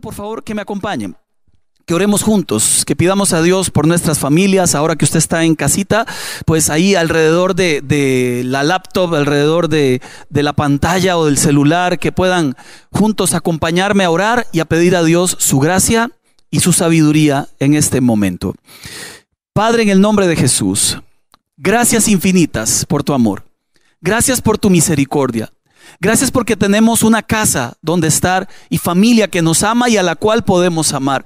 por favor que me acompañen que oremos juntos, que pidamos a Dios por nuestras familias, ahora que usted está en casita, pues ahí alrededor de, la laptop, alrededor de, de, la pantalla o del celular, que puedan juntos acompañarme a orar y a pedir a Dios su gracia y su sabiduría en este momento. Padre, en el nombre de Jesús, gracias infinitas por tu amor, gracias por tu misericordia. Gracias porque tenemos una casa donde estar y familia que nos ama y a la cual podemos amar.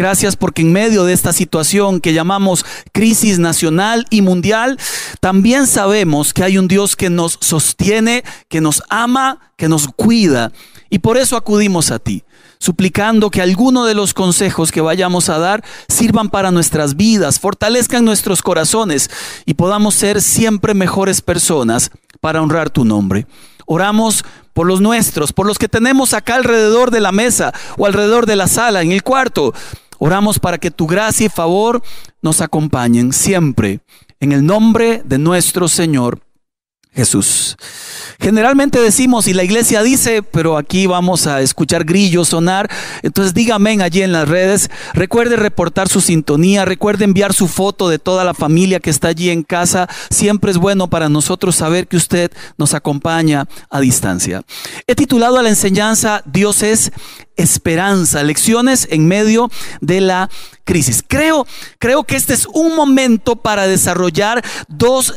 Gracias porque en medio de esta situación que llamamos crisis nacional y mundial, también sabemos que hay un Dios que nos sostiene, que nos ama, que nos cuida. Y por eso acudimos a ti, suplicando que alguno de los consejos que vayamos a dar sirvan para nuestras vidas, fortalezcan nuestros corazones y podamos ser siempre mejores personas para honrar tu nombre. Oramos por los nuestros, por los que tenemos acá alrededor de la mesa o alrededor de la sala, en el cuarto. Oramos para que tu gracia y favor nos acompañen siempre. En el nombre de nuestro Señor Jesús. Generalmente decimos, y la iglesia dice, pero aquí vamos a escuchar grillos sonar, entonces dígame allí en las redes, recuerde reportar su sintonía, recuerde enviar su foto de toda la familia que está allí en casa, siempre es bueno para nosotros saber que usted nos acompaña a distancia. He titulado a la enseñanza Dios es esperanza, lecciones en medio de la crisis. Creo, creo que este es un momento para desarrollar dos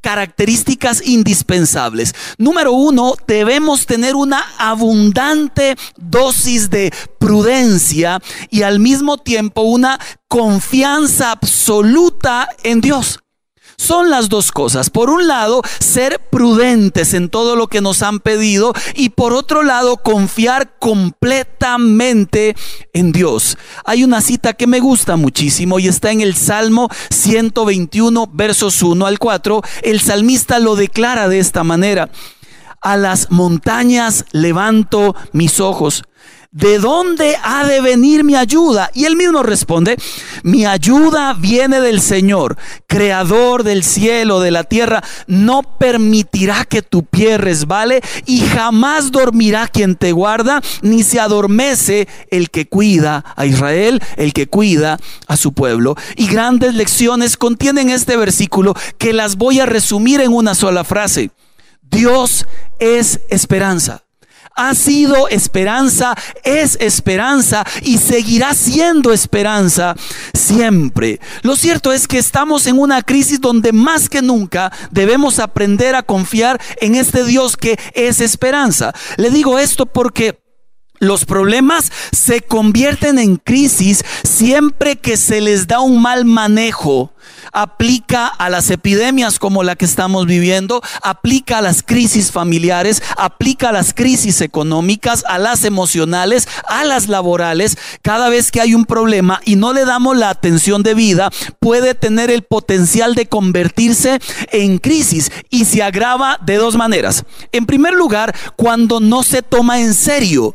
características indispensables. Número uno, debemos tener una abundante dosis de prudencia y al mismo tiempo una confianza absoluta en Dios son las dos cosas. Por un lado, ser prudentes en todo lo que nos han pedido y por otro lado, confiar completamente en Dios. Hay una cita que me gusta muchísimo y está en el Salmo 121, versos 1 al 4. El salmista lo declara de esta manera. A las montañas levanto mis ojos ¿de dónde ha de venir mi ayuda? Y él mismo responde, mi ayuda viene del Señor, creador del cielo, de la tierra. No permitirá que tu pie resbale y jamás dormirá quien te guarda, ni se adormece el que cuida a Israel, el que cuida a su pueblo. Y grandes lecciones contienen este versículo que las voy a resumir en una sola frase. Dios es esperanza ha sido esperanza, es esperanza y seguirá siendo esperanza siempre. Lo cierto es que estamos en una crisis donde más que nunca debemos aprender a confiar en este Dios que es esperanza. Le digo esto porque... Los problemas se convierten en crisis siempre que se les da un mal manejo aplica a las epidemias como la que estamos viviendo, aplica a las crisis familiares, aplica a las crisis económicas, a las emocionales, a las laborales. Cada vez que hay un problema y no le damos la atención debida, puede tener el potencial de convertirse en crisis y se agrava de dos maneras. En primer lugar, cuando no se toma en serio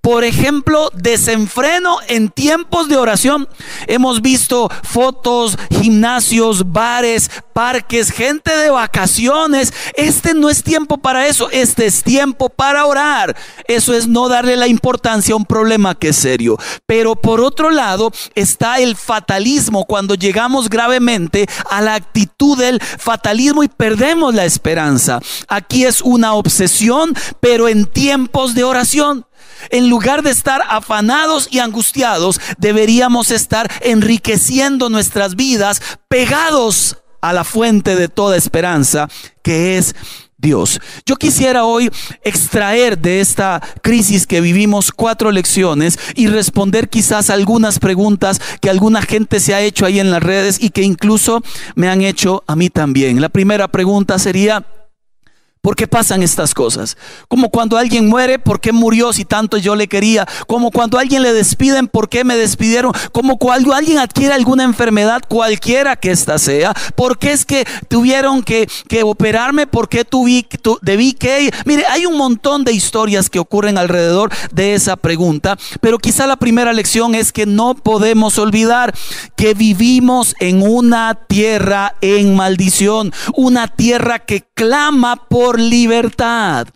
por ejemplo, desenfreno en tiempos de oración. Hemos visto fotos, gimnasios, bares, parques, gente de vacaciones. Este no es tiempo para eso, este es tiempo para orar. Eso es no darle la importancia a un problema que es serio. Pero por otro lado está el fatalismo cuando llegamos gravemente a la actitud del fatalismo y perdemos la esperanza. Aquí es una obsesión, pero en tiempos de oración. En lugar de estar afanados y angustiados, deberíamos estar enriqueciendo nuestras vidas pegados a la fuente de toda esperanza, que es Dios. Yo quisiera hoy extraer de esta crisis que vivimos cuatro lecciones y responder quizás algunas preguntas que alguna gente se ha hecho ahí en las redes y que incluso me han hecho a mí también. La primera pregunta sería, ¿Por qué pasan estas cosas? Como cuando alguien muere, ¿por qué murió si tanto yo le quería? Como cuando alguien le despiden, ¿por qué me despidieron? Como cuando alguien adquiere alguna enfermedad, cualquiera que ésta sea, ¿por qué es que tuvieron que, operarme? ¿Por qué tuví, debí que? Mire, hay un montón de historias que ocurren alrededor de esa pregunta, pero quizá la primera lección es que no podemos olvidar que vivimos en una tierra en maldición, una tierra que clama por libertad.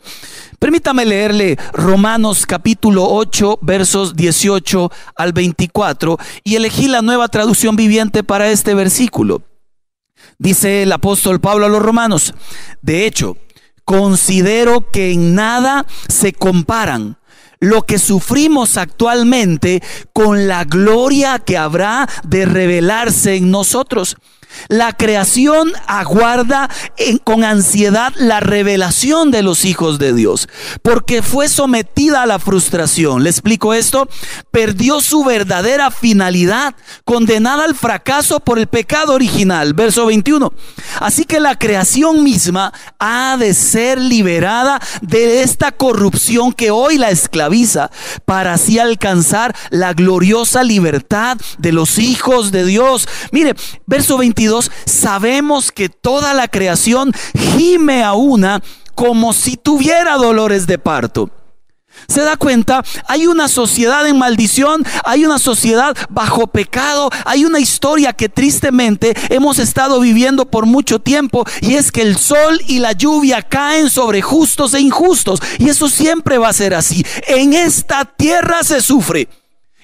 Permítame leerle Romanos capítulo 8 versos 18 al 24 y elegí la nueva traducción viviente para este versículo. Dice el apóstol Pablo a los romanos, de hecho, considero que en nada se comparan lo que sufrimos actualmente con la gloria que habrá de revelarse en nosotros. La creación aguarda con ansiedad la revelación de los hijos de Dios, porque fue sometida a la frustración. ¿Le explico esto? Perdió su verdadera finalidad, condenada al fracaso por el pecado original. Verso 21. Así que la creación misma ha de ser liberada de esta corrupción que hoy la esclaviza, para así alcanzar la gloriosa libertad de los hijos de Dios. Mire, verso 22 sabemos que toda la creación gime a una como si tuviera dolores de parto. ¿Se da cuenta? Hay una sociedad en maldición, hay una sociedad bajo pecado, hay una historia que tristemente hemos estado viviendo por mucho tiempo y es que el sol y la lluvia caen sobre justos e injustos y eso siempre va a ser así. En esta tierra se sufre.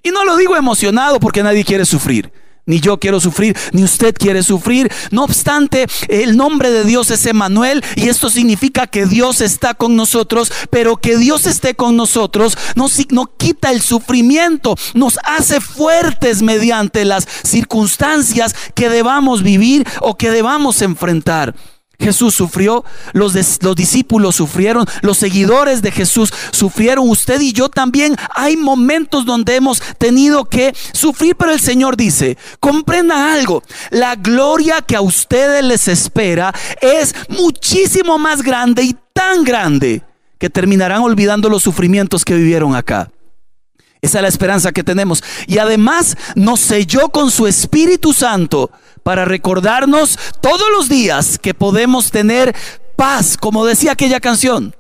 Y no lo digo emocionado porque nadie quiere sufrir. Ni yo quiero sufrir, ni usted quiere sufrir. No obstante, el nombre de Dios es Emanuel y esto significa que Dios está con nosotros, pero que Dios esté con nosotros no, no quita el sufrimiento, nos hace fuertes mediante las circunstancias que debamos vivir o que debamos enfrentar. Jesús sufrió, los, los, discípulos sufrieron, los seguidores de Jesús sufrieron, usted y yo también. Hay momentos donde hemos tenido que sufrir, pero el Señor dice, comprendan algo, la gloria que a ustedes les espera es muchísimo más grande y tan grande que terminarán olvidando los sufrimientos que vivieron acá. Esa es la esperanza que tenemos. Y además nos selló con su Espíritu Santo para recordarnos todos los días que podemos tener paz, como decía aquella canción.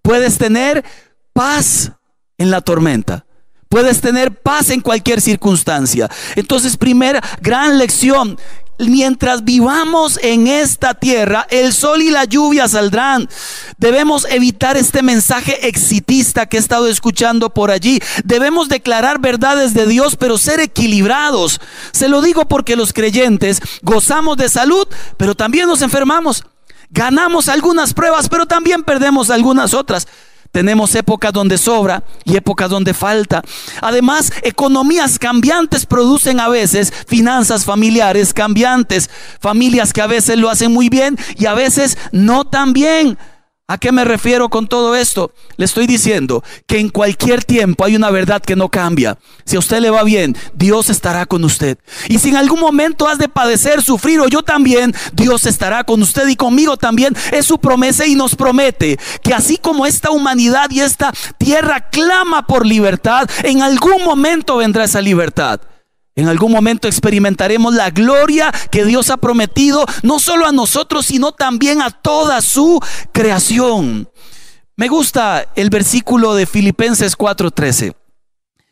Puedes tener paz en la tormenta. Puedes tener paz en cualquier circunstancia. Entonces, primera gran lección mientras vivamos en esta tierra, el sol y la lluvia saldrán. Debemos evitar este mensaje exitista que he estado escuchando por allí. Debemos declarar verdades de Dios, pero ser equilibrados. Se lo digo porque los creyentes gozamos de salud, pero también nos enfermamos. Ganamos algunas pruebas, pero también perdemos algunas otras. Tenemos épocas donde sobra y épocas donde falta. Además, economías cambiantes producen a veces finanzas familiares cambiantes. Familias que a veces lo hacen muy bien y a veces no tan bien. ¿A qué me refiero con todo esto? Le estoy diciendo que en cualquier tiempo hay una verdad que no cambia. Si a usted le va bien, Dios estará con usted. Y si en algún momento has de padecer, sufrir o yo también, Dios estará con usted y conmigo también. Es su promesa y nos promete que así como esta humanidad y esta tierra clama por libertad, en algún momento vendrá esa libertad. En algún momento experimentaremos la gloria que Dios ha prometido, no solo a nosotros, sino también a toda su creación. Me gusta el versículo de Filipenses 4:13.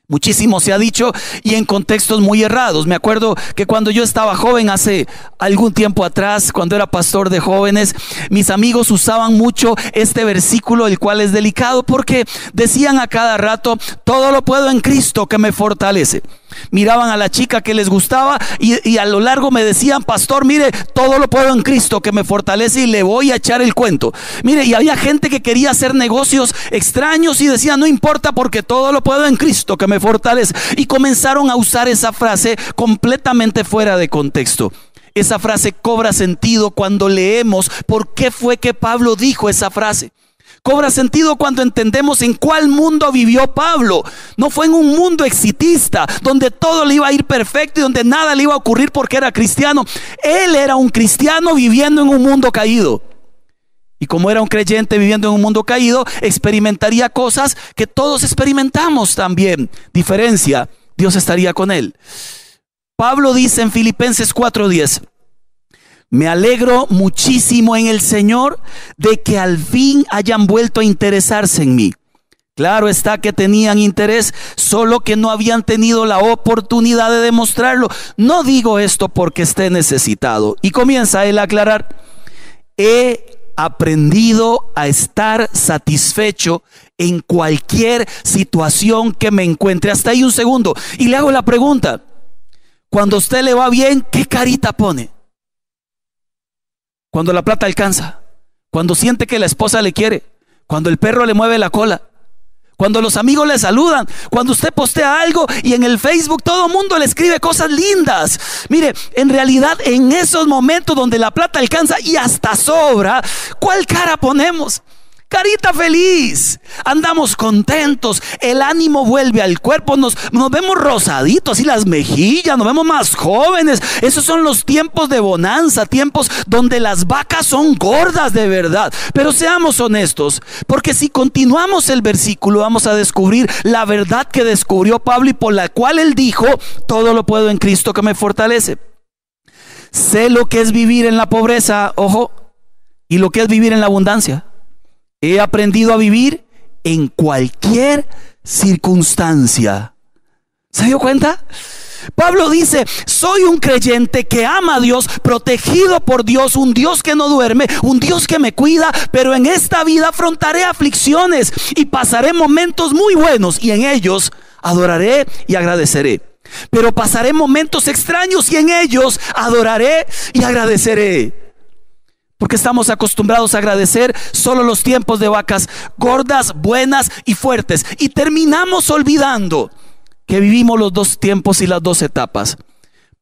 Muchísimo se ha dicho y en contextos muy errados. Me acuerdo que cuando yo estaba joven, hace algún tiempo atrás, cuando era pastor de jóvenes, mis amigos usaban mucho este versículo, el cual es delicado, porque decían a cada rato, todo lo puedo en Cristo que me fortalece. Miraban a la chica que les gustaba y, a lo largo me decían, pastor, mire, todo lo puedo en Cristo que me fortalece y le voy a echar el cuento. Mire, y había gente que quería hacer negocios extraños y decía, no importa porque todo lo puedo en Cristo que me fortalece. Y comenzaron a usar esa frase completamente fuera de contexto. Esa frase cobra sentido cuando leemos por qué fue que Pablo dijo esa frase cobra sentido cuando entendemos en cuál mundo vivió Pablo. No fue en un mundo exitista, donde todo le iba a ir perfecto y donde nada le iba a ocurrir porque era cristiano. Él era un cristiano viviendo en un mundo caído. Y como era un creyente viviendo en un mundo caído, experimentaría cosas que todos experimentamos también. Diferencia, Dios estaría con él. Pablo dice en Filipenses 4:10, me alegro muchísimo en el Señor de que al fin hayan vuelto a interesarse en mí. Claro está que tenían interés, solo que no habían tenido la oportunidad de demostrarlo. No digo esto porque esté necesitado. Y comienza él a aclarar, he aprendido a estar satisfecho en cualquier situación que me encuentre. Hasta ahí un segundo. Y le hago la pregunta. Cuando a usted le va bien, ¿qué carita pone? Cuando la plata alcanza. Cuando siente que la esposa le quiere. Cuando el perro le mueve la cola. Cuando los amigos le saludan, cuando usted postea algo y en el Facebook todo el mundo le escribe cosas lindas. Mire, en realidad en esos momentos donde la plata alcanza y hasta sobra, ¿cuál cara ponemos? Carita feliz, andamos contentos, el ánimo vuelve al cuerpo, nos, nos vemos rosaditos y las mejillas, nos vemos más jóvenes. Esos son los tiempos de bonanza, tiempos donde las vacas son gordas de verdad. Pero seamos honestos, porque si continuamos el versículo vamos a descubrir la verdad que descubrió Pablo y por la cual él dijo, todo lo puedo en Cristo que me fortalece. Sé lo que es vivir en la pobreza, ojo, y lo que es vivir en la abundancia. He aprendido a vivir en cualquier circunstancia. ¿Se dio cuenta? Pablo dice, soy un creyente que ama a Dios, protegido por Dios, un Dios que no duerme, un Dios que me cuida, pero en esta vida afrontaré aflicciones y pasaré momentos muy buenos y en ellos adoraré y agradeceré. Pero pasaré momentos extraños y en ellos adoraré y agradeceré. Porque estamos acostumbrados a agradecer solo los tiempos de vacas gordas, buenas y fuertes. Y terminamos olvidando que vivimos los dos tiempos y las dos etapas.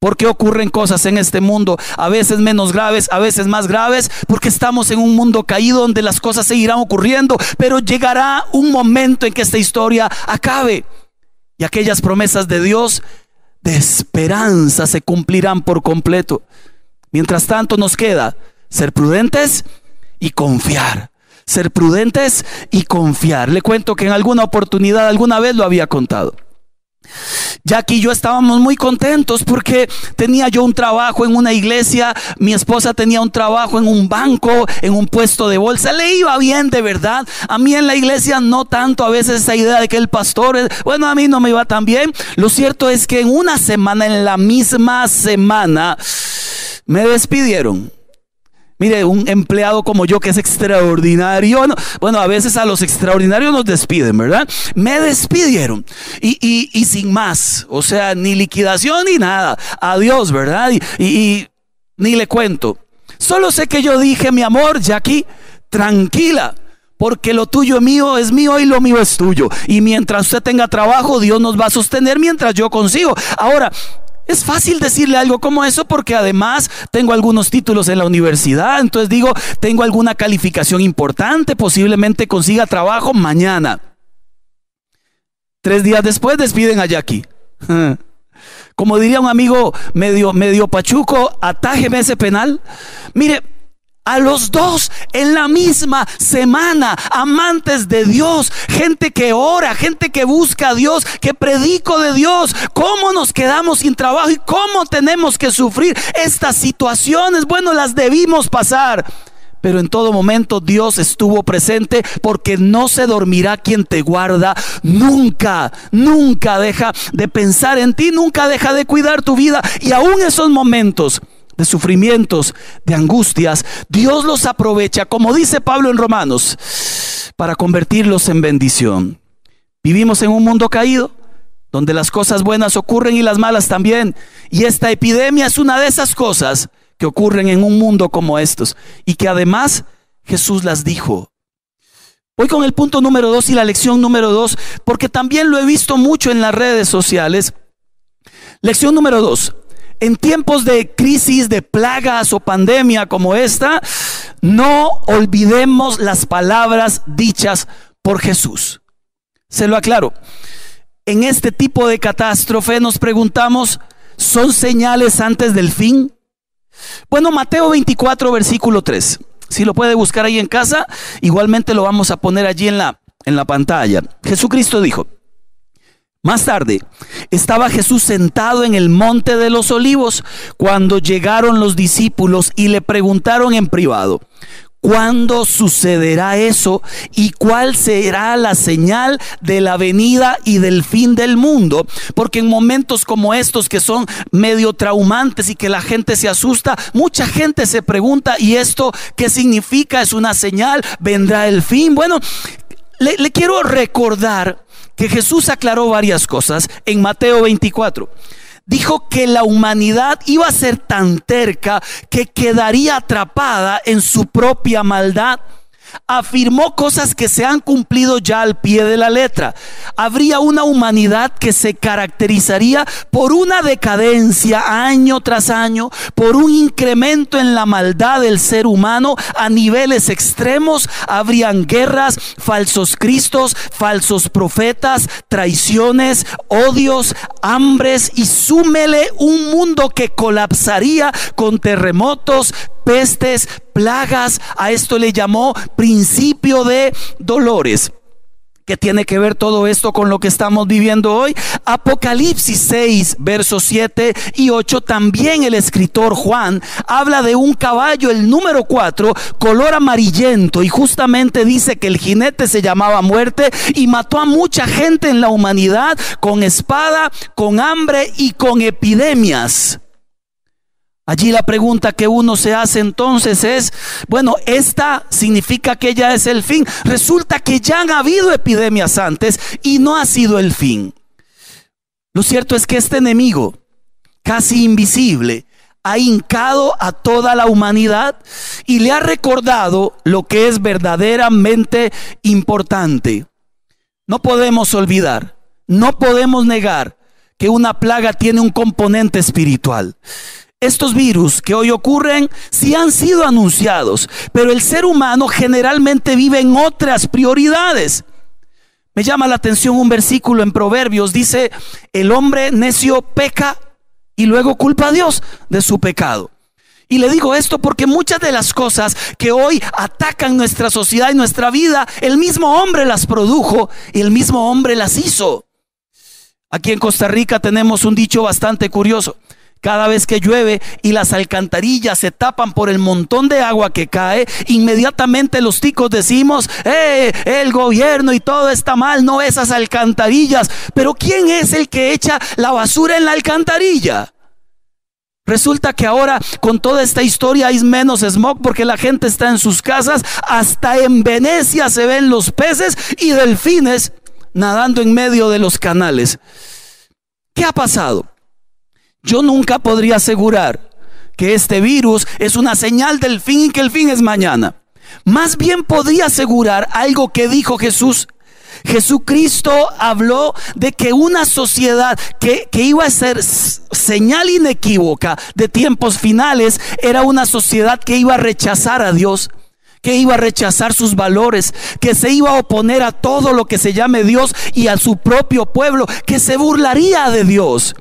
Porque ocurren cosas en este mundo, a veces menos graves, a veces más graves, porque estamos en un mundo caído donde las cosas seguirán ocurriendo, pero llegará un momento en que esta historia acabe y aquellas promesas de Dios de esperanza se cumplirán por completo. Mientras tanto nos queda ser prudentes y confiar. Ser prudentes y confiar. Le cuento que en alguna oportunidad, alguna vez lo había contado. Jackie y yo estábamos muy contentos porque tenía yo un trabajo en una iglesia, mi esposa tenía un trabajo en un banco, en un puesto de bolsa, le iba bien de verdad. A mí en la iglesia no tanto, a veces esa idea de que el pastor, bueno, a mí no me iba tan bien. Lo cierto es que en una semana, en la misma semana, me despidieron. Mire, un empleado como yo que es extraordinario, bueno, a veces a los extraordinarios nos despiden, ¿verdad? Me despidieron y, sin más, o sea, ni liquidación ni nada. Adiós, ¿verdad? Y, ni le cuento. Solo sé que yo dije, mi amor, Jackie, tranquila. Porque lo tuyo es mío, es mío y lo mío es tuyo. Y mientras usted tenga trabajo, Dios nos va a sostener mientras yo consigo. Ahora, es fácil decirle algo como eso porque además tengo algunos títulos en la universidad, entonces digo, tengo alguna calificación importante, posiblemente consiga trabajo mañana. Tres días después despiden a Jackie. Como diría un amigo medio, medio pachuco, atájeme ese penal. Mire, a los dos en la misma semana, amantes de Dios, gente que ora, gente que busca a Dios, que predico de Dios. ¿Cómo nos quedamos sin trabajo y cómo tenemos que sufrir estas situaciones? Bueno, las debimos pasar. Pero en todo momento Dios estuvo presente porque no se dormirá quien te guarda. Nunca, nunca deja de pensar en ti, nunca deja de cuidar tu vida. Y aún esos momentos de sufrimientos, de angustias, Dios los aprovecha, como dice Pablo en Romanos, para convertirlos en bendición. Vivimos en un mundo caído, donde las cosas buenas ocurren y las malas también. Y esta epidemia es una de esas cosas que ocurren en un mundo como estos y que además Jesús las dijo. Voy con el punto número dos y la lección número dos, porque también lo he visto mucho en las redes sociales. Lección número dos, en tiempos de crisis, de plagas o pandemia como esta, no olvidemos las palabras dichas por Jesús. Se lo aclaro. En este tipo de catástrofe nos preguntamos, ¿son señales antes del fin? Bueno, Mateo 24, versículo 3. Si lo puede buscar ahí en casa, igualmente lo vamos a poner allí en la, en la pantalla. Jesucristo dijo, más tarde, estaba Jesús sentado en el monte de los olivos cuando llegaron los discípulos y le preguntaron en privado, ¿Cuándo sucederá eso? ¿Y cuál será la señal de la venida y del fin del mundo? Porque en momentos como estos que son medio traumantes y que la gente se asusta, mucha gente se pregunta, ¿y esto qué significa? ¿Es una señal? ¿Vendrá el fin? Bueno, le, le quiero recordar que Jesús aclaró varias cosas en Mateo 24 dijo que la humanidad iba a ser tan terca que quedaría atrapada en su propia maldad afirmó cosas que se han cumplido ya al pie de la letra. Habría una humanidad que se caracterizaría por una decadencia año tras año, por un incremento en la maldad del ser humano a niveles extremos. Habrían guerras, falsos cristos, falsos profetas, traiciones, odios, hambres y súmele un mundo que colapsaría con terremotos, pestes, plagas. A esto le llamó principio de dolores. ¿Qué tiene que ver todo esto con lo que estamos viviendo hoy? Apocalipsis 6, versos 7 y 8, también el escritor Juan habla de un caballo, el número 4, color amarillento, y justamente dice que el jinete se llamaba muerte y mató a mucha gente en la humanidad con espada, con hambre y con epidemias. Allí la pregunta que uno se hace entonces es, bueno, esta significa que ya es el fin. Resulta que ya han habido epidemias antes y no ha sido el fin. Lo cierto es que este enemigo, casi invisible, ha hincado a toda la humanidad y le ha recordado lo que es verdaderamente importante. No podemos olvidar, no podemos negar que una plaga tiene un componente espiritual. Estos virus que hoy ocurren sí han sido anunciados, pero el ser humano generalmente vive en otras prioridades. Me llama la atención un versículo en Proverbios, dice, el hombre necio peca y luego culpa a Dios de su pecado. Y le digo esto porque muchas de las cosas que hoy atacan nuestra sociedad y nuestra vida, el mismo hombre las produjo y el mismo hombre las hizo. Aquí en Costa Rica tenemos un dicho bastante curioso. Cada vez que llueve y las alcantarillas se tapan por el montón de agua que cae, inmediatamente los ticos decimos, eh, el gobierno y todo está mal, no esas alcantarillas. Pero ¿quién es el que echa la basura en la alcantarilla? Resulta que ahora con toda esta historia hay menos smog porque la gente está en sus casas. Hasta en Venecia se ven los peces y delfines nadando en medio de los canales. ¿Qué ha pasado? Yo nunca podría asegurar que este virus es una señal del fin y que el fin es mañana. Más bien podría asegurar algo que dijo Jesús. Jesucristo habló de que una sociedad que, que, iba a ser señal inequívoca de tiempos finales era una sociedad que iba a rechazar a Dios, que iba a rechazar sus valores, que se iba a oponer a todo lo que se llame Dios y a su propio pueblo, que se burlaría de Dios.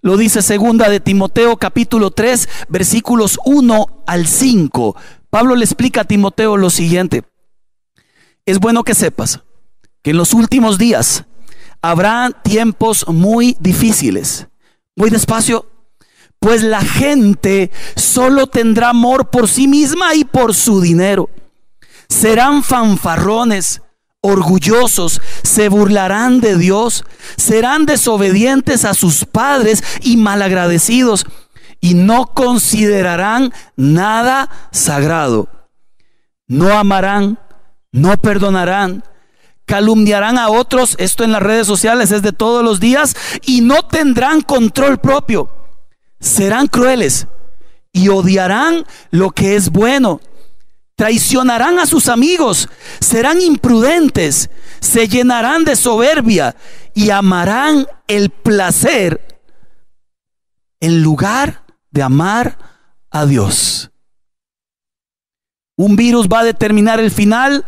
Lo dice segunda de Timoteo capítulo 3 versículos 1 al 5. Pablo le explica a Timoteo lo siguiente. Es bueno que sepas que en los últimos días habrá tiempos muy difíciles. Muy despacio. Pues la gente solo tendrá amor por sí misma y por su dinero. Serán fanfarrones orgullosos, se burlarán de Dios, serán desobedientes a sus padres y malagradecidos y no considerarán nada sagrado. No amarán, no perdonarán, calumniarán a otros, esto en las redes sociales es de todos los días, y no tendrán control propio. Serán crueles y odiarán lo que es bueno traicionarán a sus amigos, serán imprudentes, se llenarán de soberbia y amarán el placer en lugar de amar a Dios. Un virus va a determinar el final.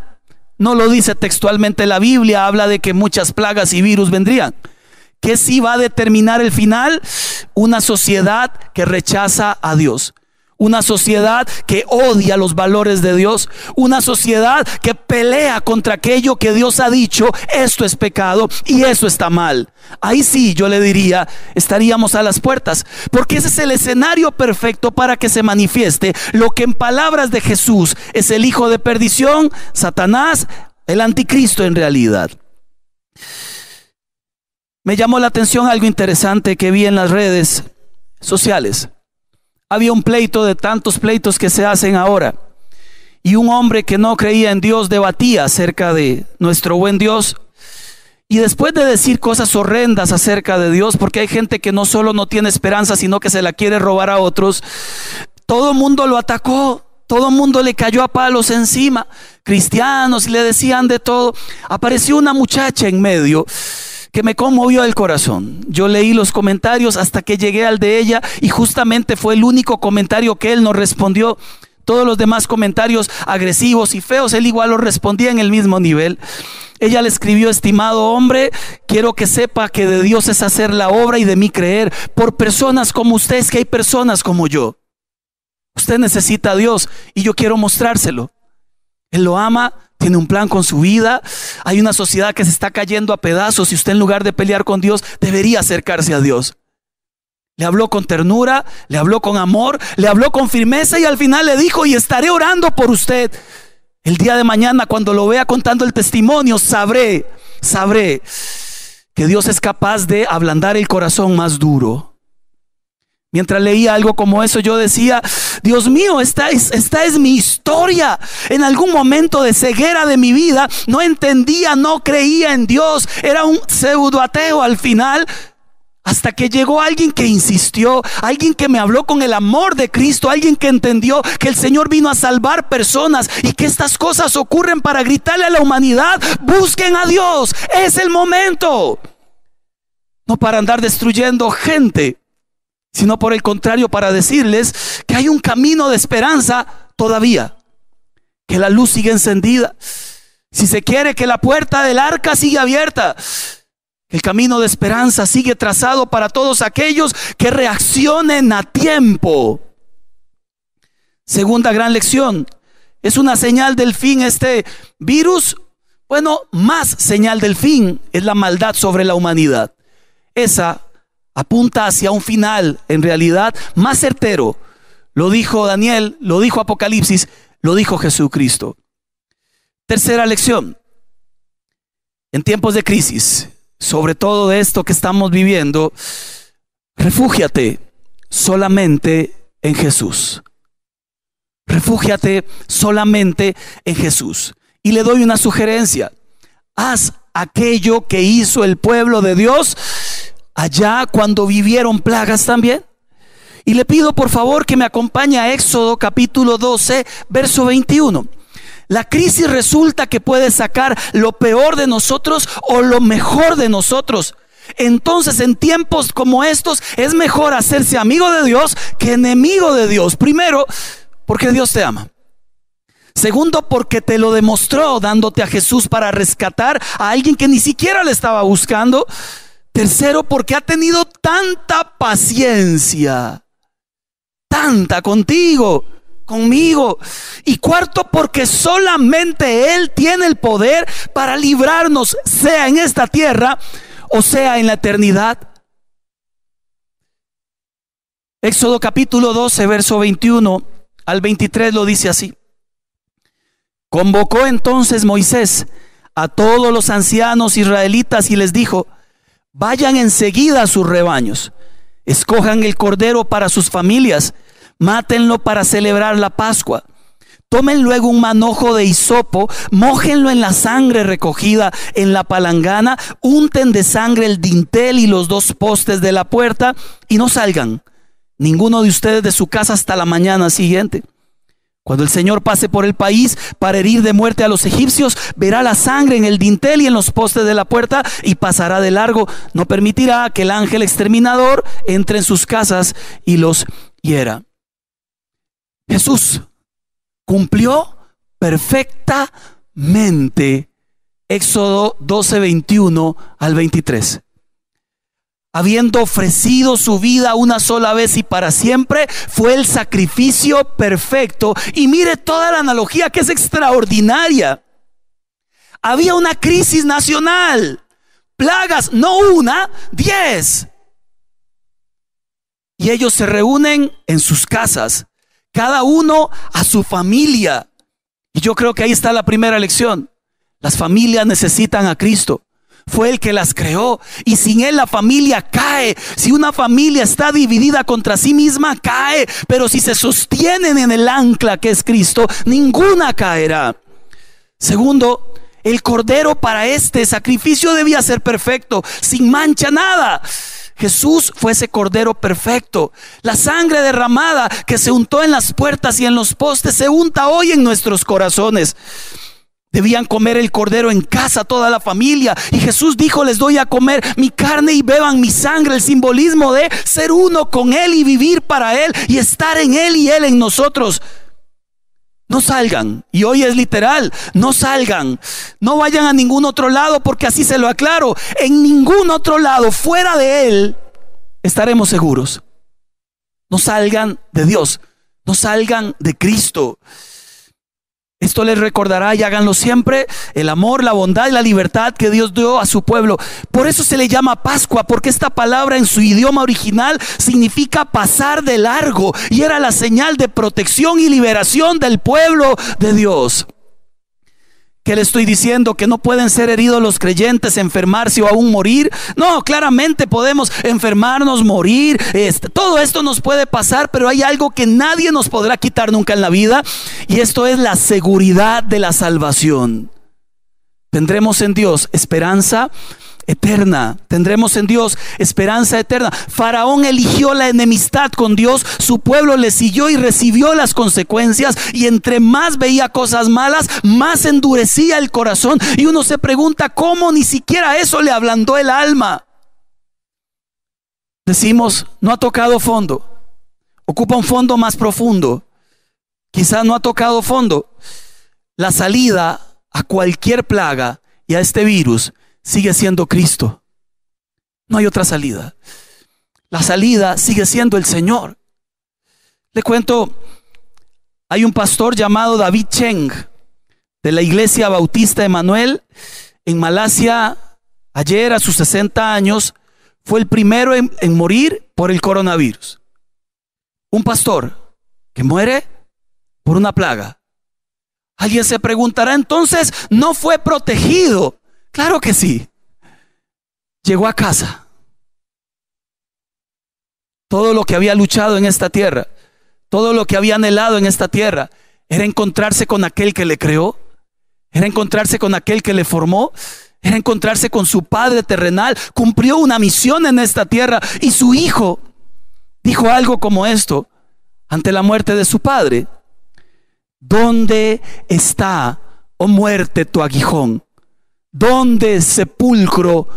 No lo dice textualmente la Biblia, habla de que muchas plagas y virus vendrían. ¿Qué sí va a determinar el final? Una sociedad que rechaza a Dios una sociedad que odia los valores de Dios, una sociedad que pelea contra aquello que Dios ha dicho, esto es pecado y eso está mal. Ahí sí, yo le diría, estaríamos a las puertas, porque ese es el escenario perfecto para que se manifieste lo que en palabras de Jesús es el hijo de perdición, Satanás, el anticristo en realidad. Me llamó la atención algo interesante que vi en las redes sociales había un pleito de tantos pleitos que se hacen ahora. Y un hombre que no creía en Dios debatía acerca de nuestro buen Dios. Y después de decir cosas horrendas acerca de Dios, porque hay gente que no solo no tiene esperanza, sino que se la quiere robar a otros, todo el mundo lo atacó, todo el mundo le cayó a palos encima, cristianos le decían de todo. Apareció una muchacha en medio que me conmovió el corazón. Yo leí los comentarios hasta que llegué al de ella y justamente fue el único comentario que él nos respondió. Todos los demás comentarios agresivos y feos, él igual los respondía en el mismo nivel. Ella le escribió, estimado hombre, quiero que sepa que de Dios es hacer la obra y de mí creer. Por personas como ustedes, que hay personas como yo. Usted necesita a Dios y yo quiero mostrárselo. Él lo ama, tiene un plan con su vida. Hay una sociedad que se está cayendo a pedazos y usted en lugar de pelear con Dios debería acercarse a Dios. Le habló con ternura, le habló con amor, le habló con firmeza y al final le dijo, y estaré orando por usted. El día de mañana cuando lo vea contando el testimonio, sabré, sabré que Dios es capaz de ablandar el corazón más duro. Mientras leía algo como eso, yo decía, Dios mío, esta es, mi historia. En algún momento de ceguera de mi vida, no entendía, no creía en Dios. Era un pseudo ateo al final. Hasta que llegó alguien que insistió, alguien que me habló con el amor de Cristo, alguien que entendió que el Señor vino a salvar personas y que estas cosas ocurren para gritarle a la humanidad, busquen a Dios, es el momento. No para andar destruyendo gente sino por el contrario para decirles que hay un camino de esperanza todavía, que la luz sigue encendida. Si se quiere que la puerta del arca sigue abierta, el camino de esperanza sigue trazado para todos aquellos que reaccionen a tiempo. Segunda gran lección, es una señal del fin este virus. Bueno, más señal del fin es la maldad sobre la humanidad. Esa apunta hacia un final, en realidad, más certero. Lo dijo Daniel, lo dijo Apocalipsis, lo dijo Jesucristo. Tercera lección. En tiempos de crisis, sobre todo de esto que estamos viviendo, refúgiate solamente en Jesús. Refúgiate solamente en Jesús. Y le doy una sugerencia. Haz aquello que hizo el pueblo de Dios allá cuando vivieron plagas también? Y le pido por favor que me acompañe a Éxodo capítulo 12, verso 21. La crisis resulta que puede sacar lo peor de nosotros o lo mejor de nosotros. Entonces en tiempos como estos es mejor hacerse amigo de Dios que enemigo de Dios. Primero, porque Dios te ama. Segundo, porque te lo demostró dándote a Jesús para rescatar a alguien que ni siquiera le estaba buscando. Tercero, porque ha tenido tanta paciencia, tanta contigo, conmigo. Y cuarto, porque solamente Él tiene el poder para librarnos, sea en esta tierra o sea en la eternidad. Éxodo capítulo 12, verso 21 al 23 lo dice así. Convocó entonces Moisés a todos los ancianos israelitas y les dijo, Vayan enseguida a sus rebaños, escojan el cordero para sus familias, mátenlo para celebrar la Pascua. Tomen luego un manojo de hisopo, mójenlo en la sangre recogida en la palangana, unten de sangre el dintel y los dos postes de la puerta y no salgan ninguno de ustedes de su casa hasta la mañana siguiente. Cuando el Señor pase por el país para herir de muerte a los egipcios, verá la sangre en el dintel y en los postes de la puerta y pasará de largo. No permitirá que el ángel exterminador entre en sus casas y los hiera. Jesús cumplió perfectamente Éxodo 12, 21 al 23. Habiendo ofrecido su vida una sola vez y para siempre, fue el sacrificio perfecto. Y mire toda la analogía que es extraordinaria. Había una crisis nacional, plagas, no una, diez. Y ellos se reúnen en sus casas, cada uno a su familia. Y yo creo que ahí está la primera lección. Las familias necesitan a Cristo fue el que las creó. Y sin Él la familia cae. Si una familia está dividida contra sí misma, cae. Pero si se sostienen en el ancla que es Cristo, ninguna caerá. Segundo, el cordero para este sacrificio debía ser perfecto, sin mancha nada. Jesús fue ese cordero perfecto. La sangre derramada que se untó en las puertas y en los postes se unta hoy en nuestros corazones. Debían comer el cordero en casa toda la familia. Y Jesús dijo, les doy a comer mi carne y beban mi sangre. El simbolismo de ser uno con Él y vivir para Él y estar en Él y Él en nosotros. No salgan. Y hoy es literal. No salgan. No vayan a ningún otro lado porque así se lo aclaro. En ningún otro lado fuera de Él estaremos seguros. No salgan de Dios. No salgan de Cristo. Esto les recordará y háganlo siempre el amor, la bondad y la libertad que Dios dio a su pueblo. Por eso se le llama Pascua, porque esta palabra en su idioma original significa pasar de largo y era la señal de protección y liberación del pueblo de Dios. ¿Qué le estoy diciendo? Que no pueden ser heridos los creyentes, enfermarse o aún morir. No, claramente podemos enfermarnos, morir. Este, todo esto nos puede pasar, pero hay algo que nadie nos podrá quitar nunca en la vida. Y esto es la seguridad de la salvación. Tendremos en Dios esperanza eterna. Tendremos en Dios esperanza eterna. Faraón eligió la enemistad con Dios, su pueblo le siguió y recibió las consecuencias y entre más veía cosas malas, más endurecía el corazón y uno se pregunta cómo ni siquiera eso le ablandó el alma. Decimos, no ha tocado fondo, ocupa un fondo más profundo, quizás no ha tocado fondo. La salida a cualquier plaga y a este virus sigue siendo Cristo. No hay otra salida. La salida sigue siendo el Señor. Le cuento, hay un pastor llamado David Cheng de la Iglesia Bautista Emanuel en Malasia. Ayer a sus 60 años fue el primero en, en morir por el coronavirus. Un pastor que muere por una plaga. Alguien se preguntará entonces, ¿no fue protegido Claro que sí. Llegó a casa. Todo lo que había luchado en esta tierra, todo lo que había anhelado en esta tierra, era encontrarse con aquel que le creó, era encontrarse con aquel que le formó, era encontrarse con su Padre terrenal, cumplió una misión en esta tierra y su Hijo dijo algo como esto ante la muerte de su Padre. ¿Dónde está, oh muerte, tu aguijón? ¿Dónde sepulcro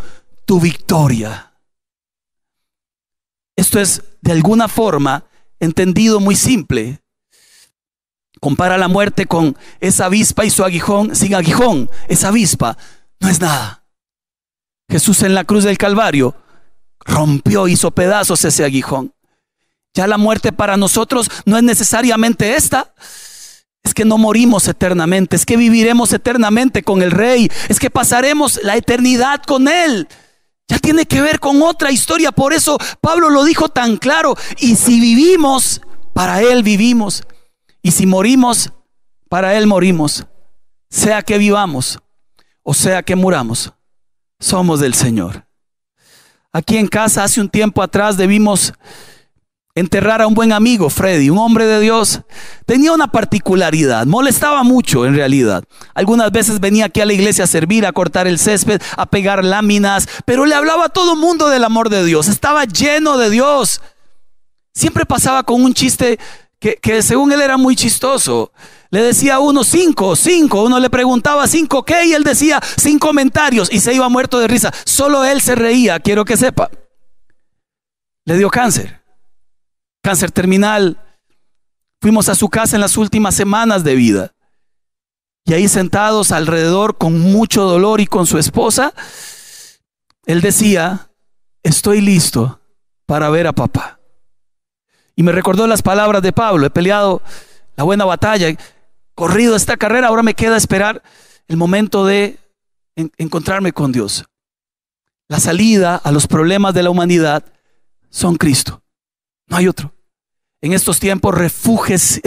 tu victoria? Esto es de alguna forma entendido muy simple. Compara la muerte con esa avispa y su aguijón. Sin aguijón, esa avispa no es nada. Jesús en la cruz del Calvario rompió, hizo pedazos ese aguijón. Ya la muerte para nosotros no es necesariamente esta es que no morimos eternamente, es que viviremos eternamente con el Rey, es que pasaremos la eternidad con Él. Ya tiene que ver con otra historia, por eso Pablo lo dijo tan claro. Y si vivimos, para Él vivimos. Y si morimos, para Él morimos. Sea que vivamos o sea que muramos, somos del Señor. Aquí en casa hace un tiempo atrás debimos enterrar a un buen amigo, Freddy, un hombre de Dios, tenía una particularidad, molestaba mucho en realidad. Algunas veces venía aquí a la iglesia a servir, a cortar el césped, a pegar láminas, pero le hablaba a todo mundo del amor de Dios, estaba lleno de Dios. Siempre pasaba con un chiste que, que según él era muy chistoso. Le decía a uno cinco, cinco, uno le preguntaba cinco qué y él decía sin comentarios y se iba muerto de risa. Solo él se reía, quiero que sepa. Le dio cáncer cáncer terminal. Fuimos a su casa en las últimas semanas de vida. Y ahí sentados alrededor con mucho dolor y con su esposa, él decía estoy listo para ver a papá. Y me recordó las palabras de Pablo, he peleado la buena batalla, corrido esta carrera, ahora me queda esperar el momento de encontrarme con Dios. La salida a los problemas de la humanidad son Cristo. No hay otro. En estos tiempos refúgiese,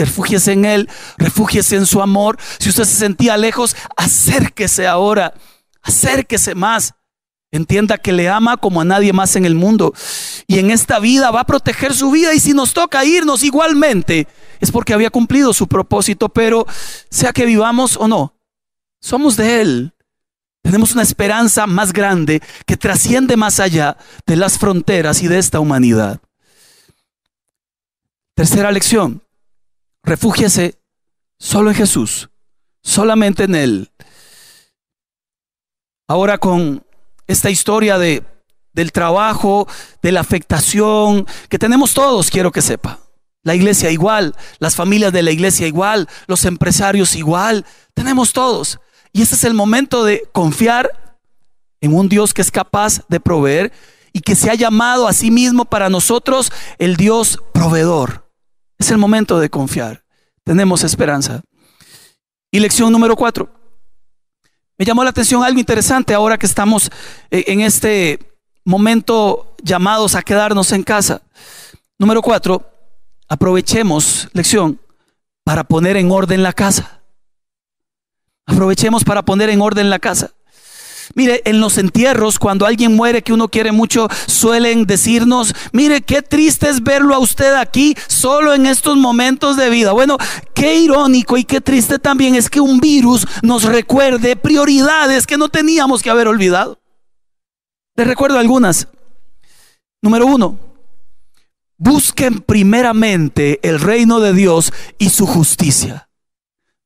en Él, refúgiese en su amor. Si usted se sentía lejos, acérquese ahora, acérquese más. Entienda que le ama como a nadie más en el mundo. Y en esta vida va a proteger su vida. Y si nos toca irnos igualmente, es porque había cumplido su propósito. Pero sea que vivamos o no, somos de Él. Tenemos una esperanza más grande que trasciende más allá de las fronteras y de esta humanidad. Tercera lección, refúgiese solo en Jesús, solamente en Él. Ahora con esta historia de, del trabajo, de la afectación que tenemos todos, quiero que sepa. La iglesia igual, las familias de la iglesia igual, los empresarios igual, tenemos todos. Y este es el momento de confiar en un Dios que es capaz de proveer y que se ha llamado a sí mismo para nosotros el Dios proveedor. Es el momento de confiar. Tenemos esperanza. Y lección número cuatro. Me llamó la atención algo interesante ahora que estamos eh, en este momento llamados a quedarnos en casa. Número cuatro, aprovechemos, lección, para poner en orden la casa. Aprovechemos para poner en orden la casa. Mire, en los entierros, cuando alguien muere que uno quiere mucho, suelen decirnos, mire, qué triste es verlo a usted aquí solo en estos momentos de vida. Bueno, qué irónico y qué triste también es que un virus nos recuerde prioridades que no teníamos que haber olvidado. Les recuerdo algunas. Número uno, busquen primeramente el reino de Dios y su justicia.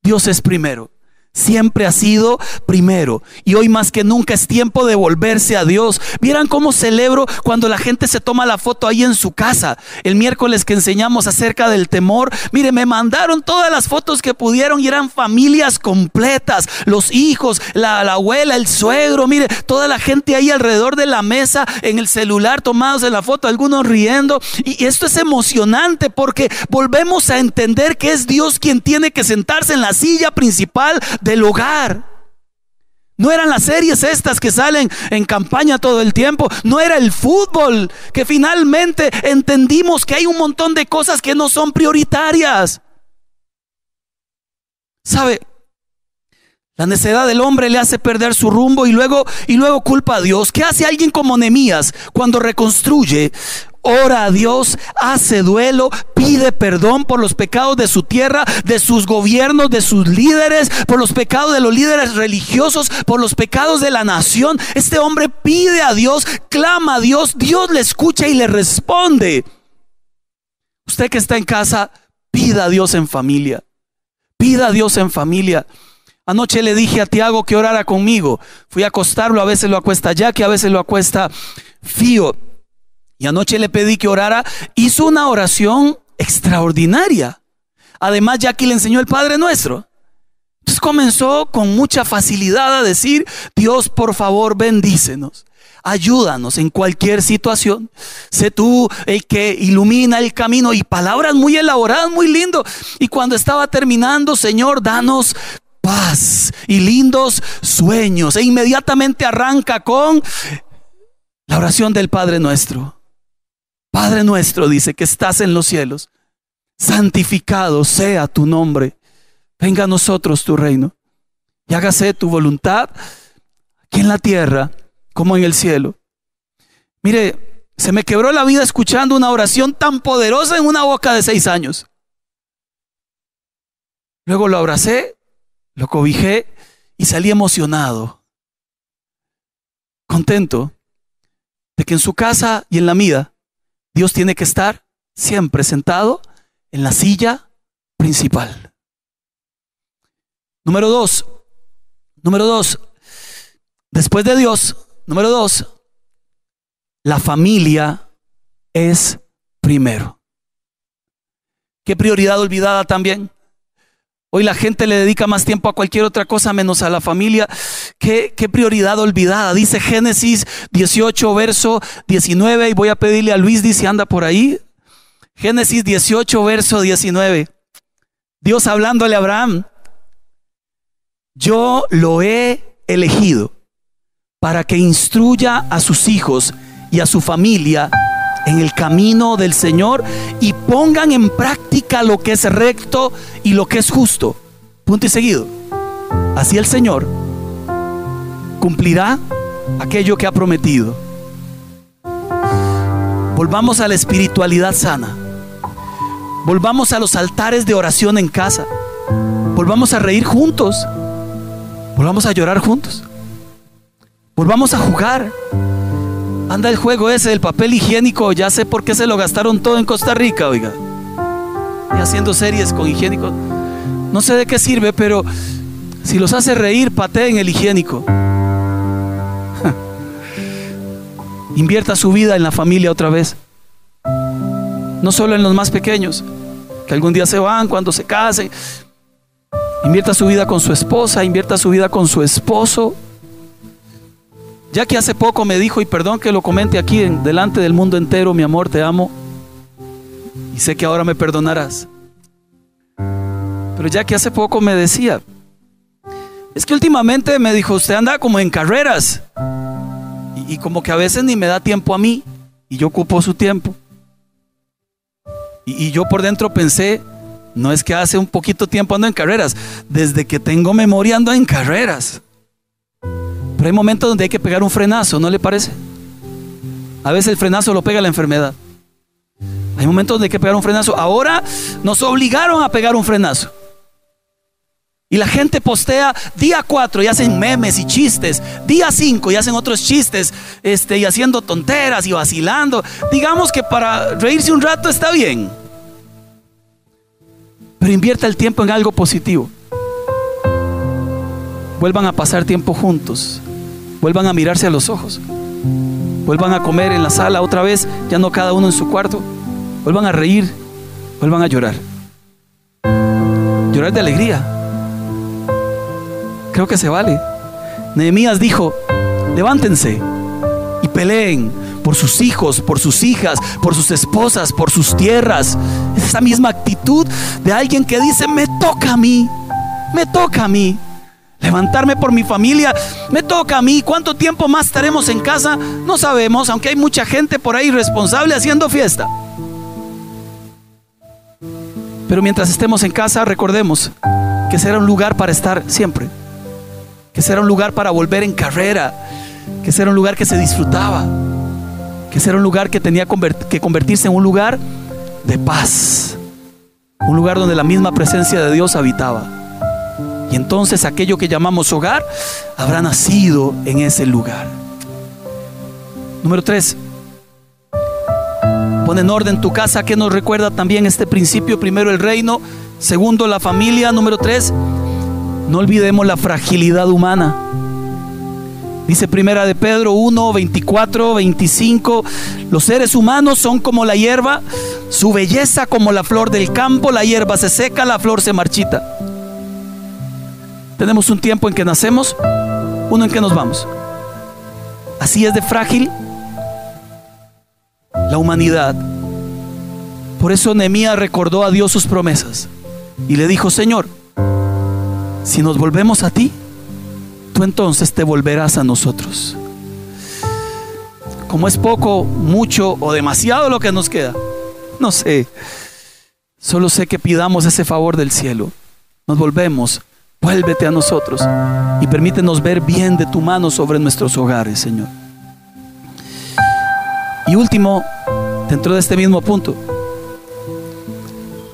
Dios es primero siempre ha sido primero. Y hoy más que nunca es tiempo de volverse a Dios. Vieran cómo celebro cuando la gente se toma la foto ahí en su casa. El miércoles que enseñamos acerca del temor. Mire, me mandaron todas las fotos que pudieron y eran familias completas. Los hijos, la, abuela, el suegro. Mire, toda la gente ahí alrededor de la mesa en el celular tomados en la foto, algunos riendo. Y esto es emocionante porque volvemos a entender que es Dios quien tiene que sentarse en la silla principal del hogar. No eran las series estas que salen en campaña todo el tiempo. No era el fútbol que finalmente entendimos que hay un montón de cosas que no son prioritarias. ¿Sabe? La necedad del hombre le hace perder su rumbo y luego y luego culpa a Dios. ¿Qué hace alguien como Nemías cuando reconstruye ora a Dios, hace duelo, pide perdón por los pecados de su tierra, de sus gobiernos, de sus líderes, por los pecados de los líderes religiosos, por los pecados de la nación. Este hombre pide a Dios, clama a Dios, Dios le escucha y le responde. Usted que está en casa, pida a Dios en familia. Pida a Dios en familia. Anoche le dije a Tiago que orara conmigo. Fui a acostarlo, a veces lo acuesta que a veces lo acuesta Fío. Y anoche le pedí que orara. Hizo una oración extraordinaria. Además, Jackie le enseñó el Padre Nuestro. Entonces comenzó con mucha facilidad a decir, Dios, por favor, bendícenos. Ayúdanos en cualquier situación. Sé tú el que ilumina el camino y palabras muy elaboradas, muy lindo. Y cuando estaba terminando, Señor, danos paz y lindos sueños. E inmediatamente arranca con la oración del Padre nuestro. Padre nuestro, dice, que estás en los cielos, santificado sea tu nombre. Venga a nosotros tu reino y hágase tu voluntad aquí en la tierra como en el cielo. Mire, se me quebró la vida escuchando una oración tan poderosa en una boca de seis años. Luego lo abracé, lo cobijé y salí emocionado, contento de que en su casa y en la mía Dios tiene que estar siempre sentado en la silla principal. Número dos, número dos, después de Dios, número dos, la familia es primero. ¿Qué prioridad olvidada también? Hoy la gente le dedica más tiempo a cualquier otra cosa menos a la familia. ¿Qué, prioridad olvidada? Dice Génesis 18, verso 19. Y voy a pedirle a Luis, dice, anda por ahí. Génesis 18, verso 19. Dios hablándole a Abraham. Yo lo he elegido para que instruya a sus hijos y a su familia en el camino del Señor y pongan en práctica lo que es recto y lo que es justo. Punto y seguido. Así el Señor cumplirá aquello que ha prometido. Volvamos a la espiritualidad sana. Volvamos a los altares de oración en casa. Volvamos a reír juntos. Volvamos a llorar juntos. Volvamos a jugar. Anda el juego ese del papel higiénico, ya sé por qué se lo gastaron todo en Costa Rica, oiga. Y haciendo series con higiénico. No sé de qué sirve, pero si los hace reír, pateen el higiénico. Invierta su vida en la familia otra vez. No solo en los más pequeños, que algún día se van cuando se casen. Invierta su vida con su esposa, invierta su vida con su esposo. Ya que hace poco me dijo, y perdón que lo comente aquí delante del mundo entero, mi amor, te amo. Y sé que ahora me perdonarás. Pero ya que hace poco me decía, es que últimamente me dijo, usted anda como en carreras. Y, y como que a veces ni me da tiempo a mí. Y yo ocupo su tiempo. Y, y yo por dentro pensé, no es que hace un poquito tiempo ando en carreras. Desde que tengo memoria ando en carreras. Pero hay momentos donde hay que pegar un frenazo, ¿no le parece? A veces el frenazo lo pega la enfermedad. Hay momentos donde hay que pegar un frenazo. Ahora nos obligaron a pegar un frenazo. Y la gente postea día 4 y hacen memes y chistes. Día 5 y hacen otros chistes. Este, y haciendo tonteras y vacilando. Digamos que para reírse un rato está bien. Pero invierta el tiempo en algo positivo. Vuelvan a pasar tiempo juntos. Vuelvan a mirarse a los ojos. Vuelvan a comer en la sala otra vez, ya no cada uno en su cuarto. Vuelvan a reír, vuelvan a llorar. Llorar de alegría. Creo que se vale. Nehemías dijo, levántense y peleen por sus hijos, por sus hijas, por sus esposas, por sus tierras. Es esa misma actitud de alguien que dice, me toca a mí, me toca a mí. Levantarme por mi familia, me toca a mí. ¿Cuánto tiempo más estaremos en casa? No sabemos, aunque hay mucha gente por ahí responsable haciendo fiesta. Pero mientras estemos en casa, recordemos que será un lugar para estar siempre. Que será un lugar para volver en carrera. Que será un lugar que se disfrutaba. Que será un lugar que tenía que convertirse en un lugar de paz. Un lugar donde la misma presencia de Dios habitaba. Y entonces aquello que llamamos hogar habrá nacido en ese lugar. Número tres. Pon en orden tu casa que nos recuerda también este principio. Primero el reino, segundo la familia. Número tres, no olvidemos la fragilidad humana. Dice primera de Pedro 1, 24, 25. Los seres humanos son como la hierba, su belleza como la flor del campo. La hierba se seca, la flor se marchita. Tenemos un tiempo en que nacemos, uno en que nos vamos. Así es de frágil la humanidad. Por eso Nehemías recordó a Dios sus promesas y le dijo, Señor, si nos volvemos a ti, tú entonces te volverás a nosotros. Como es poco, mucho o demasiado lo que nos queda, no sé. Solo sé que pidamos ese favor del cielo. Nos volvemos Vuélvete a nosotros y permítenos ver bien de tu mano sobre nuestros hogares, Señor. Y último, dentro de este mismo punto,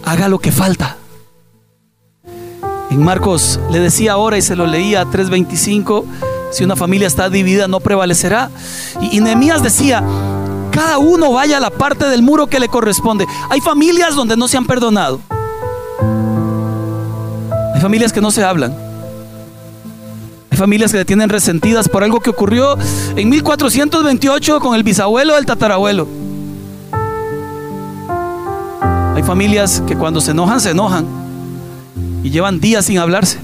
haga lo que falta. En Marcos le decía ahora y se lo leía 3:25, si una familia está dividida no prevalecerá. Y, y Nehemías decía, cada uno vaya a la parte del muro que le corresponde. Hay familias donde no se han perdonado. Familias que no se hablan. Hay familias que le tienen resentidas por algo que ocurrió en 1428 con el bisabuelo del tatarabuelo. Hay familias que cuando se enojan, se enojan. y llevan días sin hablarse.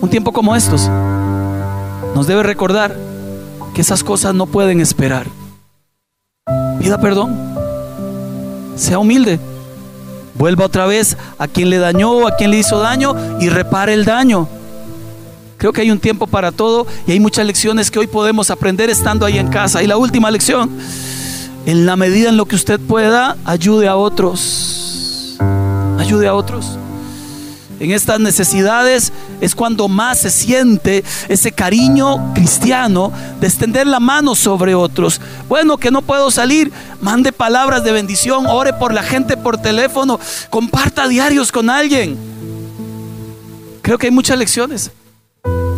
Un tiempo como estos nos debe recordar que esas cosas no pueden esperar. Pida perdón. Sea humilde. Vuelva otra vez a quien le dañó, a quien le hizo daño y repare el daño. Creo que hay un tiempo para todo y hay muchas lecciones que hoy podemos aprender estando ahí en casa. Y la última lección, en la medida en lo que usted pueda, ayude a otros. Ayude a otros. En estas necesidades es cuando más se siente ese cariño cristiano de extender la mano sobre otros. Bueno, que no puedo salir, mande palabras de bendición, ore por la gente por teléfono, comparta diarios con alguien. Creo que hay muchas lecciones.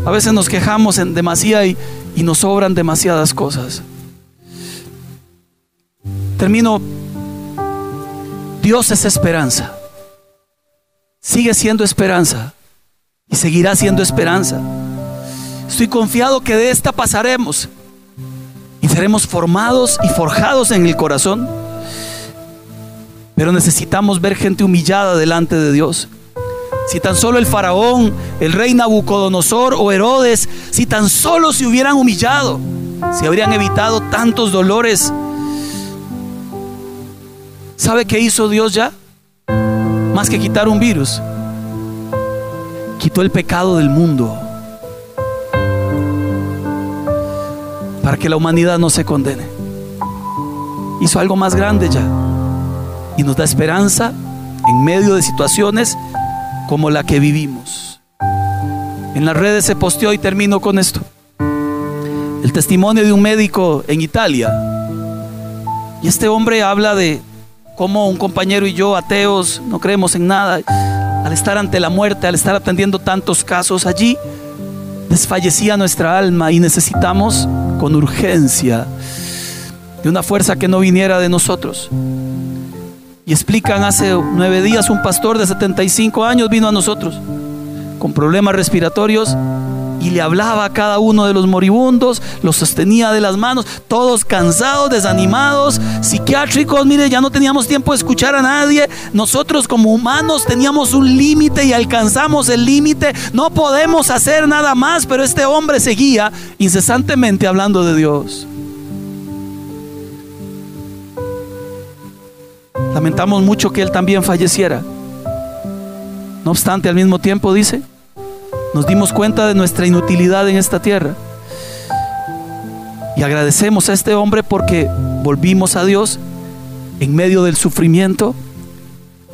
A veces nos quejamos en demasía y, y nos sobran demasiadas cosas. Termino. Dios es esperanza. Sigue siendo esperanza y seguirá siendo esperanza. Estoy confiado que de esta pasaremos y seremos formados y forjados en el corazón. Pero necesitamos ver gente humillada delante de Dios. Si tan solo el faraón, el rey Nabucodonosor o Herodes, si tan solo se hubieran humillado, se habrían evitado tantos dolores. ¿Sabe qué hizo Dios ya? Más que quitar un virus, quitó el pecado del mundo para que la humanidad no se condene. Hizo algo más grande ya y nos da esperanza en medio de situaciones como la que vivimos. En las redes se posteó y termino con esto. El testimonio de un médico en Italia. Y este hombre habla de cómo un compañero y yo, ateos, no creemos en nada, al estar ante la muerte, al estar atendiendo tantos casos allí, desfallecía nuestra alma y necesitamos con urgencia de una fuerza que no viniera de nosotros. Y explican, hace nueve días un pastor de 75 años vino a nosotros con problemas respiratorios y le hablaba a cada uno de los moribundos, los sostenía de las manos, todos cansados, desanimados, psiquiátricos, mire, ya no teníamos tiempo de escuchar a nadie, nosotros como humanos teníamos un límite y alcanzamos el límite, no podemos hacer nada más, pero este hombre seguía incesantemente hablando de Dios. Lamentamos mucho que él también falleciera. No obstante, al mismo tiempo dice, nos dimos cuenta de nuestra inutilidad en esta tierra. Y agradecemos a este hombre porque volvimos a Dios en medio del sufrimiento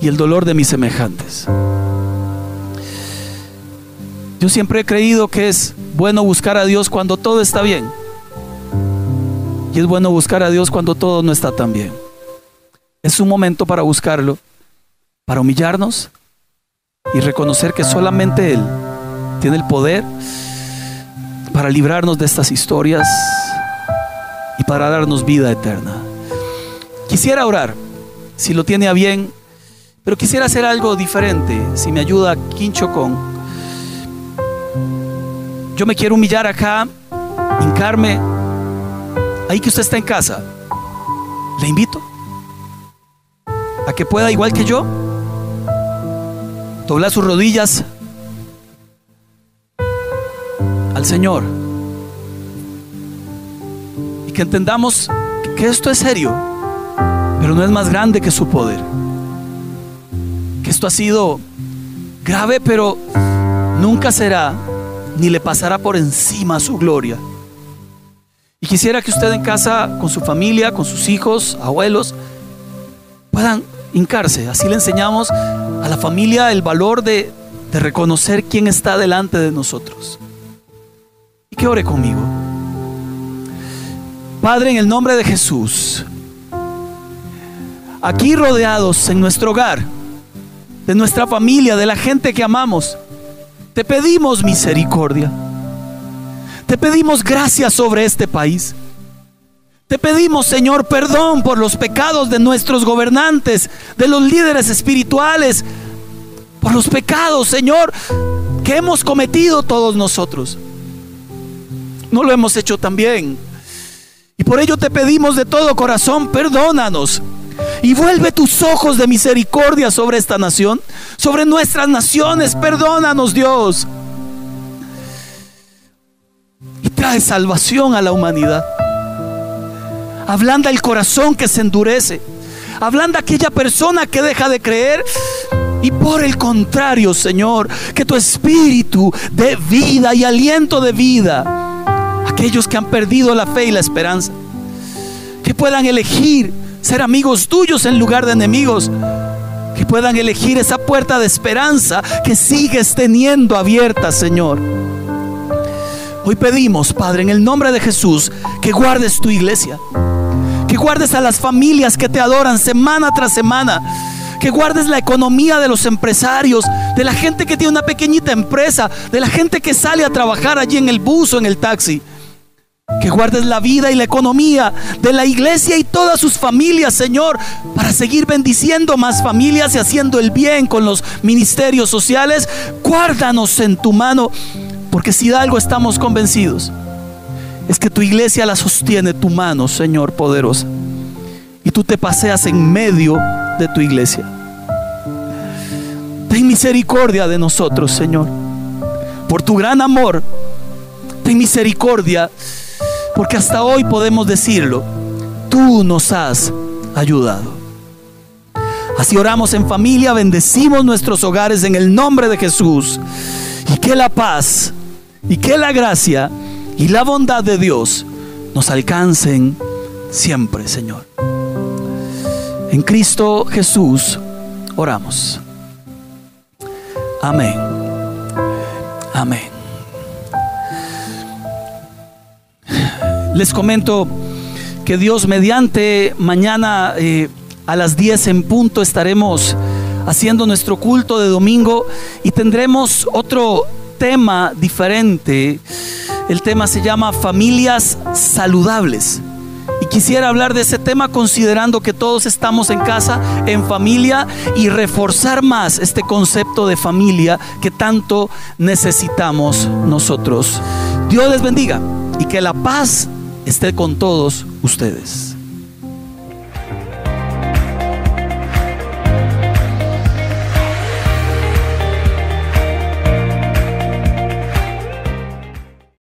y el dolor de mis semejantes. Yo siempre he creído que es bueno buscar a Dios cuando todo está bien. Y es bueno buscar a Dios cuando todo no está tan bien. Es un momento para buscarlo, para humillarnos y reconocer que solamente Él tiene el poder para librarnos de estas historias y para darnos vida eterna. Quisiera orar, si lo tiene a bien, pero quisiera hacer algo diferente, si me ayuda Quincho con. Yo me quiero humillar acá, hincarme, ahí que usted está en casa. Le invito a que pueda, igual que yo, doblar sus rodillas Señor. Y que entendamos que esto es serio, pero no es más grande que su poder. Que esto ha sido grave, pero nunca será ni le pasará por encima su gloria. Y quisiera que usted en casa, con su familia, con sus hijos, abuelos, puedan hincarse. Así le enseñamos a la familia el valor de, reconocer quién está delante de nosotros que ore conmigo. Padre, en el nombre de Jesús, aquí rodeados en nuestro hogar, de nuestra familia, de la gente que amamos, te pedimos misericordia. Te pedimos gracia sobre este país. Te pedimos, Señor, perdón por los pecados de nuestros gobernantes, de los líderes espirituales, por los pecados, Señor, que hemos cometido todos nosotros no lo hemos hecho tan bien. Y por ello te pedimos de todo corazón, perdónanos. Y vuelve tus ojos de misericordia sobre esta nación, sobre nuestras naciones. Perdónanos, Dios. Y trae salvación a la humanidad. Ablanda el corazón que se endurece. Ablanda aquella persona que deja de creer. Y por el contrario, Señor, que tu espíritu de vida y aliento de vida. Aquellos que han perdido la fe y la esperanza. Que puedan elegir ser amigos tuyos en lugar de enemigos. Que puedan elegir esa puerta de esperanza que sigues teniendo abierta, Señor. Hoy pedimos, Padre, en el nombre de Jesús, que guardes tu iglesia que guardes a las familias que te adoran semana tras semana. Que guardes la economía de los empresarios, de la gente que tiene una pequeñita empresa, de la gente que sale a trabajar allí en el bus o en el taxi. Que guardes la vida y la economía de la iglesia y todas sus familias, Señor, para seguir bendiciendo más familias y haciendo el bien con los ministerios sociales. Guárdanos en tu mano, porque si de algo estamos convencidos es que tu iglesia la sostiene tu mano, Señor poderosa. Y tú te paseas en medio de tu iglesia. Ten misericordia de nosotros, Señor. Por tu gran amor, ten misericordia, porque hasta hoy podemos decirlo. Tú nos has ayudado. Así oramos en familia, bendecimos nuestros hogares en el nombre de Jesús. Y que la paz y que la gracia y la bondad de Dios nos alcancen siempre, Señor. En Cristo Jesús oramos. Amén. Amén. Les comento que Dios mediante mañana eh, a las 10 en punto estaremos haciendo nuestro culto de domingo y tendremos otro tema diferente el tema se llama familias saludables. Y quisiera hablar de ese tema considerando que todos estamos en casa, en familia, y reforzar más este concepto de familia que tanto necesitamos nosotros. Dios les bendiga y que la paz esté con todos ustedes.